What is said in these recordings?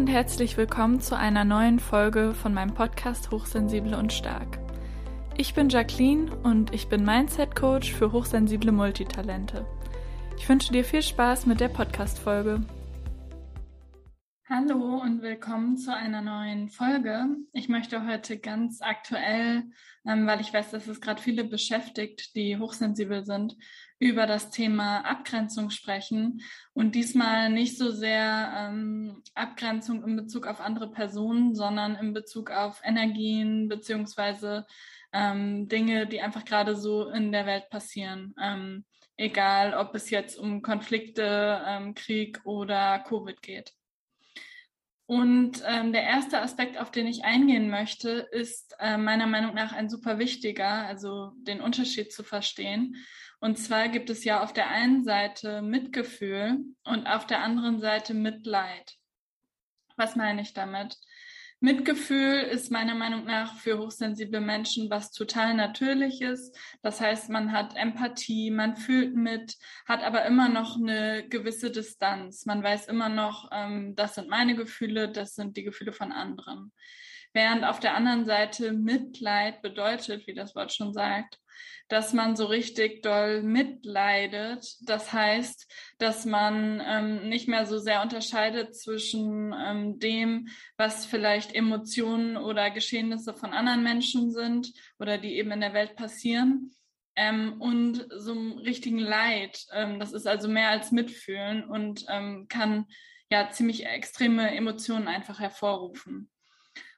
und herzlich willkommen zu einer neuen Folge von meinem Podcast Hochsensible und Stark. Ich bin Jacqueline und ich bin Mindset Coach für hochsensible Multitalente. Ich wünsche dir viel Spaß mit der Podcast-Folge. Hallo und willkommen zu einer neuen Folge. Ich möchte heute ganz aktuell, ähm, weil ich weiß, dass es gerade viele beschäftigt, die hochsensibel sind, über das Thema Abgrenzung sprechen und diesmal nicht so sehr ähm, Abgrenzung in Bezug auf andere Personen, sondern in Bezug auf Energien beziehungsweise ähm, Dinge, die einfach gerade so in der Welt passieren. Ähm, egal, ob es jetzt um Konflikte, ähm, Krieg oder Covid geht. Und ähm, der erste Aspekt, auf den ich eingehen möchte, ist äh, meiner Meinung nach ein super wichtiger, also den Unterschied zu verstehen. Und zwar gibt es ja auf der einen Seite Mitgefühl und auf der anderen Seite Mitleid. Was meine ich damit? Mitgefühl ist meiner Meinung nach für hochsensible Menschen was total Natürliches. Das heißt, man hat Empathie, man fühlt mit, hat aber immer noch eine gewisse Distanz. Man weiß immer noch, ähm, das sind meine Gefühle, das sind die Gefühle von anderen. Während auf der anderen Seite Mitleid bedeutet, wie das Wort schon sagt, dass man so richtig doll mitleidet. Das heißt, dass man ähm, nicht mehr so sehr unterscheidet zwischen ähm, dem, was vielleicht Emotionen oder Geschehnisse von anderen Menschen sind oder die eben in der Welt passieren. Ähm, und so einem richtigen Leid. Ähm, das ist also mehr als Mitfühlen und ähm, kann ja ziemlich extreme Emotionen einfach hervorrufen.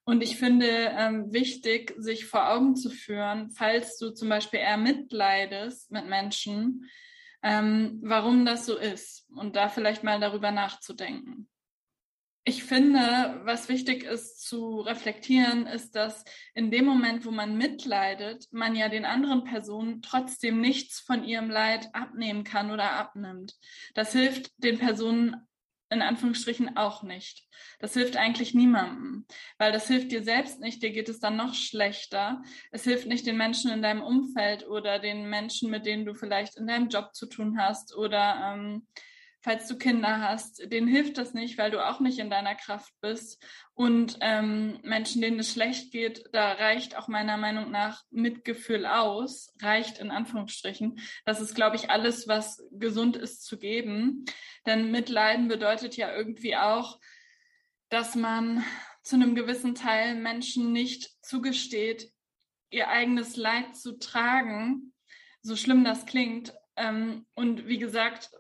Und ich finde ähm, wichtig, sich vor Augen zu führen, falls du zum Beispiel eher mitleidest mit Menschen, ähm, warum das so ist und da vielleicht mal darüber nachzudenken. Ich finde, was wichtig ist zu reflektieren, ist, dass in dem Moment, wo man mitleidet, man ja den anderen Personen trotzdem nichts von ihrem Leid abnehmen kann oder abnimmt. Das hilft den Personen in Anführungsstrichen auch nicht. Das hilft eigentlich niemandem, weil das hilft dir selbst nicht, dir geht es dann noch schlechter. Es hilft nicht den Menschen in deinem Umfeld oder den Menschen, mit denen du vielleicht in deinem Job zu tun hast oder ähm, falls du Kinder hast, denen hilft das nicht, weil du auch nicht in deiner Kraft bist. Und ähm, Menschen, denen es schlecht geht, da reicht auch meiner Meinung nach Mitgefühl aus, reicht in Anführungsstrichen. Das ist, glaube ich, alles, was gesund ist zu geben. Denn Mitleiden bedeutet ja irgendwie auch, dass man zu einem gewissen Teil Menschen nicht zugesteht, ihr eigenes Leid zu tragen, so schlimm das klingt. Ähm, und wie gesagt,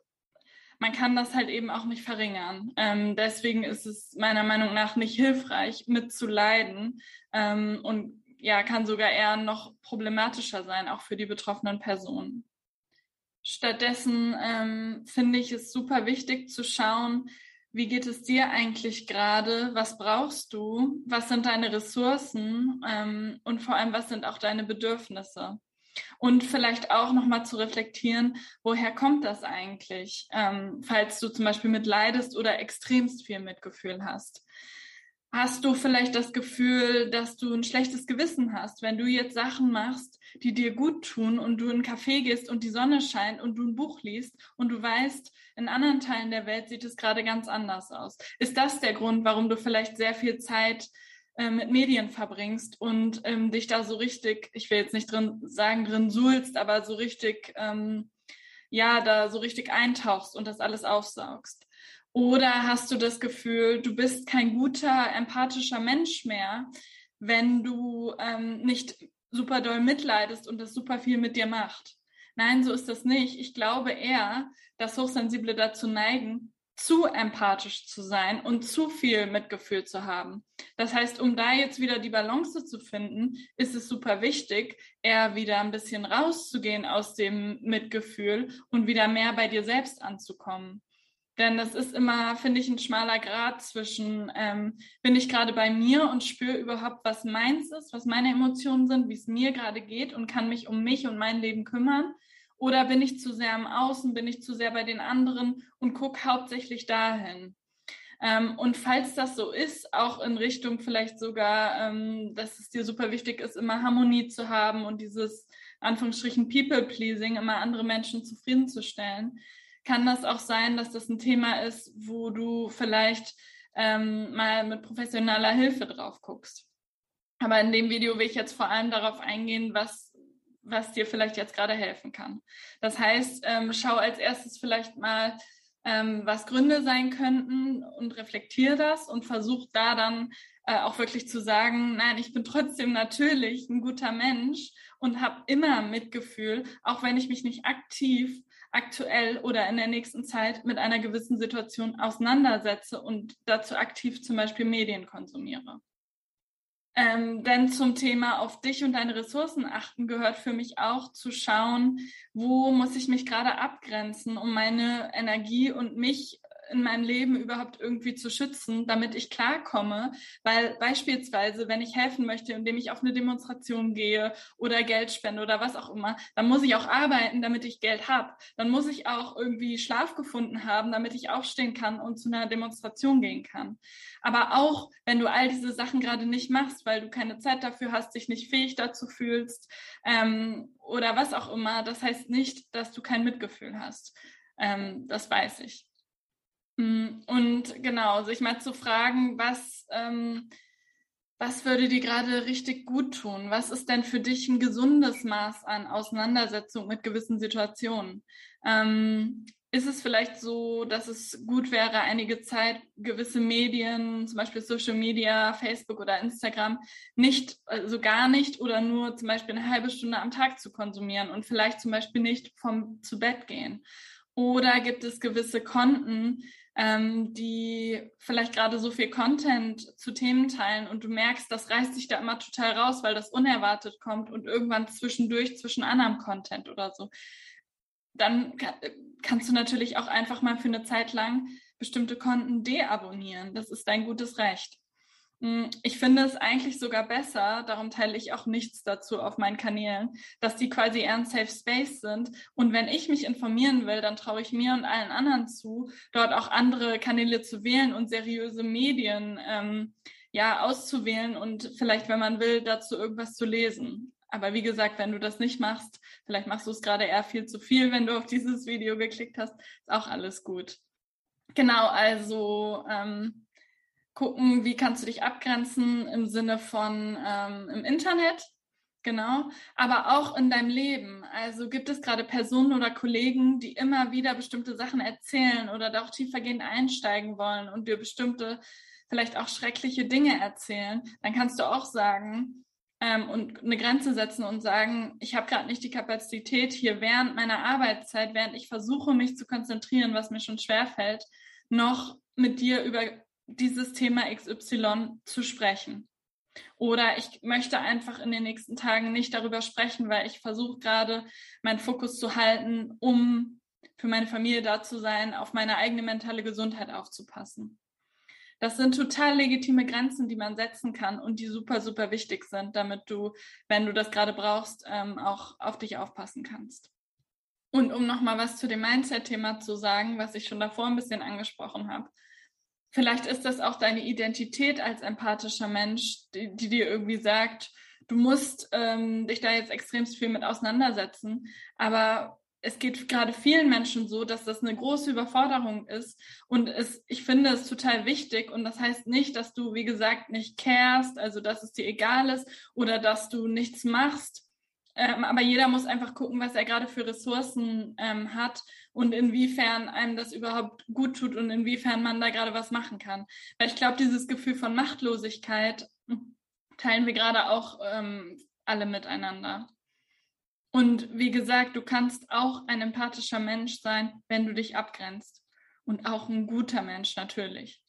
man kann das halt eben auch nicht verringern. Ähm, deswegen ist es meiner Meinung nach nicht hilfreich, mitzuleiden ähm, und ja, kann sogar eher noch problematischer sein, auch für die betroffenen Personen. Stattdessen ähm, finde ich es super wichtig zu schauen, wie geht es dir eigentlich gerade? Was brauchst du? Was sind deine Ressourcen? Ähm, und vor allem, was sind auch deine Bedürfnisse? Und vielleicht auch nochmal zu reflektieren, woher kommt das eigentlich, ähm, falls du zum Beispiel mitleidest oder extremst viel Mitgefühl hast. Hast du vielleicht das Gefühl, dass du ein schlechtes Gewissen hast, wenn du jetzt Sachen machst, die dir gut tun und du in einen Café gehst und die Sonne scheint und du ein Buch liest und du weißt, in anderen Teilen der Welt sieht es gerade ganz anders aus. Ist das der Grund, warum du vielleicht sehr viel Zeit mit Medien verbringst und ähm, dich da so richtig, ich will jetzt nicht drin sagen, drin suhlst, aber so richtig, ähm, ja, da so richtig eintauchst und das alles aufsaugst. Oder hast du das Gefühl, du bist kein guter, empathischer Mensch mehr, wenn du ähm, nicht super doll mitleidest und das super viel mit dir macht? Nein, so ist das nicht. Ich glaube eher, dass Hochsensible dazu neigen, zu empathisch zu sein und zu viel Mitgefühl zu haben. Das heißt, um da jetzt wieder die Balance zu finden, ist es super wichtig, eher wieder ein bisschen rauszugehen aus dem Mitgefühl und wieder mehr bei dir selbst anzukommen. Denn das ist immer, finde ich, ein schmaler Grad zwischen, ähm, bin ich gerade bei mir und spüre überhaupt, was meins ist, was meine Emotionen sind, wie es mir gerade geht und kann mich um mich und mein Leben kümmern. Oder bin ich zu sehr am Außen, bin ich zu sehr bei den anderen und gucke hauptsächlich dahin? Ähm, und falls das so ist, auch in Richtung vielleicht sogar, ähm, dass es dir super wichtig ist, immer Harmonie zu haben und dieses Anführungsstrichen People-Pleasing, immer andere Menschen zufriedenzustellen, kann das auch sein, dass das ein Thema ist, wo du vielleicht ähm, mal mit professioneller Hilfe drauf guckst. Aber in dem Video will ich jetzt vor allem darauf eingehen, was, was dir vielleicht jetzt gerade helfen kann. Das heißt, ähm, schau als erstes vielleicht mal, ähm, was Gründe sein könnten und reflektiere das und versuch da dann äh, auch wirklich zu sagen, nein, ich bin trotzdem natürlich ein guter Mensch und habe immer Mitgefühl, auch wenn ich mich nicht aktiv aktuell oder in der nächsten Zeit mit einer gewissen Situation auseinandersetze und dazu aktiv zum Beispiel Medien konsumiere. Ähm, denn zum Thema auf dich und deine Ressourcen achten gehört für mich auch zu schauen, wo muss ich mich gerade abgrenzen, um meine Energie und mich in meinem Leben überhaupt irgendwie zu schützen, damit ich klarkomme. Weil beispielsweise, wenn ich helfen möchte, indem ich auf eine Demonstration gehe oder Geld spende oder was auch immer, dann muss ich auch arbeiten, damit ich Geld habe. Dann muss ich auch irgendwie Schlaf gefunden haben, damit ich aufstehen kann und zu einer Demonstration gehen kann. Aber auch, wenn du all diese Sachen gerade nicht machst, weil du keine Zeit dafür hast, dich nicht fähig dazu fühlst ähm, oder was auch immer, das heißt nicht, dass du kein Mitgefühl hast. Ähm, das weiß ich. Mm, und genau, sich mal zu fragen, was, ähm, was würde dir gerade richtig gut tun? Was ist denn für dich ein gesundes Maß an Auseinandersetzung mit gewissen Situationen? Ähm, ist es vielleicht so, dass es gut wäre, einige Zeit gewisse Medien, zum Beispiel Social Media, Facebook oder Instagram, nicht, also gar nicht oder nur zum Beispiel eine halbe Stunde am Tag zu konsumieren und vielleicht zum Beispiel nicht vom zu Bett gehen? Oder gibt es gewisse Konten, ähm, die vielleicht gerade so viel Content zu Themen teilen und du merkst, das reißt sich da immer total raus, weil das unerwartet kommt und irgendwann zwischendurch zwischen anderem Content oder so. Dann kannst du natürlich auch einfach mal für eine Zeit lang bestimmte Konten deabonnieren. Das ist dein gutes Recht. Hm, ich finde es eigentlich sogar besser, darum teile ich auch nichts dazu auf meinen Kanälen, dass die quasi eher ein Safe Space sind. Und wenn ich mich informieren will, dann traue ich mir und allen anderen zu, dort auch andere Kanäle zu wählen und seriöse Medien ähm, ja auszuwählen und vielleicht, wenn man will, dazu irgendwas zu lesen. Aber wie gesagt, wenn du das nicht machst, vielleicht machst du es gerade eher viel zu viel, wenn du auf dieses Video geklickt hast, ist auch alles gut. Genau, also ähm, gucken, wie kannst du dich abgrenzen im Sinne von ähm, im Internet, genau, aber auch in deinem Leben. Also gibt es gerade Personen oder Kollegen, die immer wieder bestimmte Sachen erzählen oder da auch tiefergehend einsteigen wollen und dir bestimmte, vielleicht auch schreckliche Dinge erzählen, dann kannst du auch sagen, ähm, und eine Grenze setzen und sagen, ich habe gerade nicht die Kapazität hier während meiner Arbeitszeit, während ich versuche, mich zu konzentrieren, was mir schon schwerfällt, noch mit dir über dieses Thema XY zu sprechen. Oder ich möchte einfach in den nächsten Tagen nicht darüber sprechen, weil ich versuche gerade meinen Fokus zu halten, um für meine Familie da zu sein, auf meine eigene mentale Gesundheit aufzupassen. Das sind total legitime Grenzen, die man setzen kann und die super, super wichtig sind, damit du, wenn du das gerade brauchst, ähm, auch auf dich aufpassen kannst. Und um nochmal was zu dem Mindset-Thema zu sagen, was ich schon davor ein bisschen angesprochen habe. Vielleicht ist das auch deine Identität als empathischer Mensch, die, die dir irgendwie sagt, du musst ähm, dich da jetzt extremst viel mit auseinandersetzen. Aber es geht gerade vielen Menschen so, dass das eine große Überforderung ist. Und es, ich finde es total wichtig. Und das heißt nicht, dass du, wie gesagt, nicht carest, also dass es dir egal ist oder dass du nichts machst. Ähm, aber jeder muss einfach gucken, was er gerade für Ressourcen ähm, hat und inwiefern einem das überhaupt gut tut und inwiefern man da gerade was machen kann. Weil ich glaube, dieses Gefühl von Machtlosigkeit teilen wir gerade auch ähm, alle miteinander. Und wie gesagt, du kannst auch ein empathischer Mensch sein, wenn du dich abgrenzt. Und auch ein guter Mensch natürlich.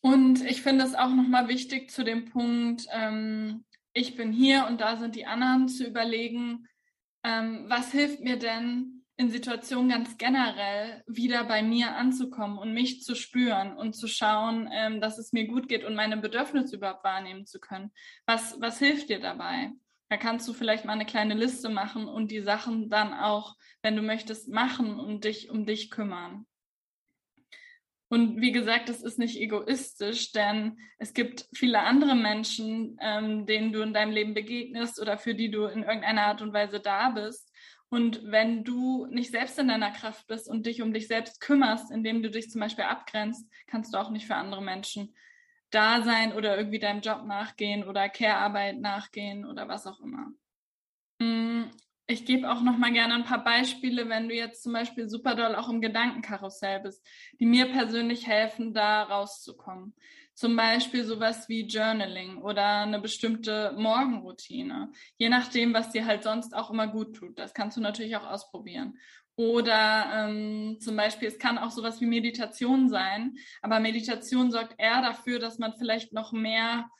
Und ich finde es auch nochmal wichtig zu dem Punkt, ähm, ich bin hier und da sind die anderen, zu überlegen, ähm, was hilft mir denn in Situationen ganz generell wieder bei mir anzukommen und mich zu spüren und zu schauen, ähm, dass es mir gut geht und meine Bedürfnisse überhaupt wahrnehmen zu können. Was, was hilft dir dabei? Da kannst du vielleicht mal eine kleine Liste machen und die Sachen dann auch, wenn du möchtest, machen und dich um dich kümmern. Und wie gesagt, es ist nicht egoistisch, denn es gibt viele andere Menschen, ähm, denen du in deinem Leben begegnest oder für die du in irgendeiner Art und Weise da bist. Und wenn du nicht selbst in deiner Kraft bist und dich um dich selbst kümmerst, indem du dich zum Beispiel abgrenzt, kannst du auch nicht für andere Menschen da sein oder irgendwie deinem Job nachgehen oder Care-Arbeit nachgehen oder was auch immer. Ich gebe auch noch mal gerne ein paar Beispiele, wenn du jetzt zum Beispiel super doll auch im Gedankenkarussell bist, die mir persönlich helfen, da rauszukommen. Zum Beispiel sowas wie Journaling oder eine bestimmte Morgenroutine. Je nachdem, was dir halt sonst auch immer gut tut. Das kannst du natürlich auch ausprobieren. Oder ähm, zum Beispiel, es kann auch sowas wie Meditation sein, aber Meditation sorgt eher dafür, dass man vielleicht noch mehr,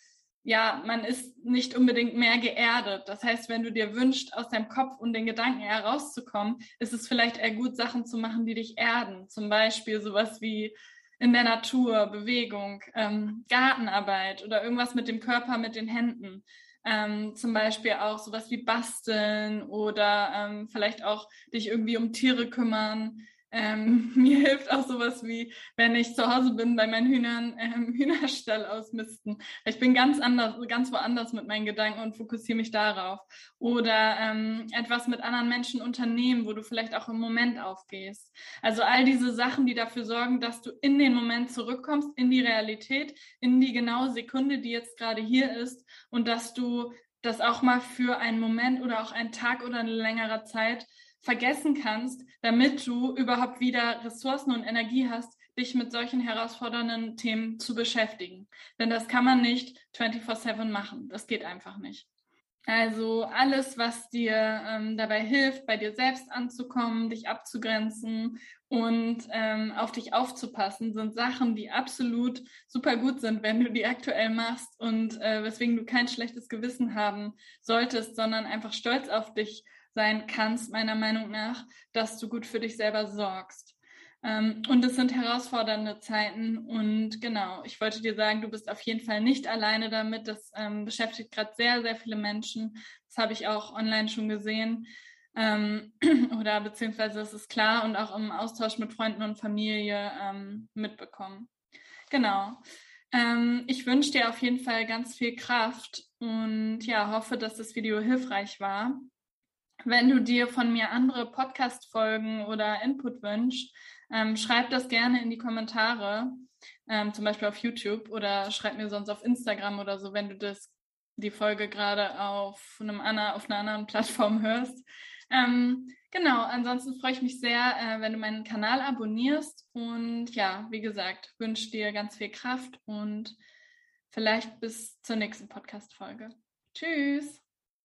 ja, man ist nicht unbedingt mehr geerdet. Das heißt, wenn du dir wünschst, aus deinem Kopf und den Gedanken eher rauszukommen, ist es vielleicht eher gut, Sachen zu machen, die dich erden. Zum Beispiel sowas wie in der Natur, Bewegung, ähm, Gartenarbeit oder irgendwas mit dem Körper, mit den Händen. Ähm, zum Beispiel auch sowas wie basteln oder ähm, vielleicht auch dich irgendwie um Tiere kümmern. Ähm, mir hilft auch sowas wie, wenn ich zu Hause bin, bei meinen Hühnern ähm, Hühnerstall ausmisten. Ich bin ganz anders, ganz woanders mit meinen Gedanken und fokussiere mich darauf. Oder ähm, etwas mit anderen Menschen unternehmen, wo du vielleicht auch im Moment aufgehst. Also all diese Sachen, die dafür sorgen, dass du in den Moment zurückkommst, in die Realität, in die genaue Sekunde, die jetzt gerade hier ist und dass du das auch mal für einen Moment oder auch einen Tag oder eine längere Zeit vergessen kannst, damit du überhaupt wieder Ressourcen und Energie hast, dich mit solchen herausfordernden Themen zu beschäftigen. Denn das kann man nicht 24/7 machen. Das geht einfach nicht. Also alles, was dir ähm, dabei hilft, bei dir selbst anzukommen, dich abzugrenzen und ähm, auf dich aufzupassen, sind Sachen, die absolut super gut sind, wenn du die aktuell machst und äh, weswegen du kein schlechtes Gewissen haben solltest, sondern einfach stolz auf dich sein kannst, meiner Meinung nach, dass du gut für dich selber sorgst. Ähm, und es sind herausfordernde Zeiten. Und genau, ich wollte dir sagen, du bist auf jeden Fall nicht alleine damit. Das ähm, beschäftigt gerade sehr, sehr viele Menschen. Das habe ich auch online schon gesehen. Ähm, oder beziehungsweise das ist klar und auch im Austausch mit Freunden und Familie ähm, mitbekommen. Genau. Ähm, ich wünsche dir auf jeden Fall ganz viel Kraft und ja, hoffe, dass das Video hilfreich war. Wenn du dir von mir andere Podcast-Folgen oder Input wünschst, ähm, schreib das gerne in die Kommentare, ähm, zum Beispiel auf YouTube oder schreib mir sonst auf Instagram oder so, wenn du das, die Folge gerade auf, einem, auf einer anderen Plattform hörst. Ähm, genau, ansonsten freue ich mich sehr, äh, wenn du meinen Kanal abonnierst und ja, wie gesagt, wünsche dir ganz viel Kraft und vielleicht bis zur nächsten Podcast-Folge. Tschüss!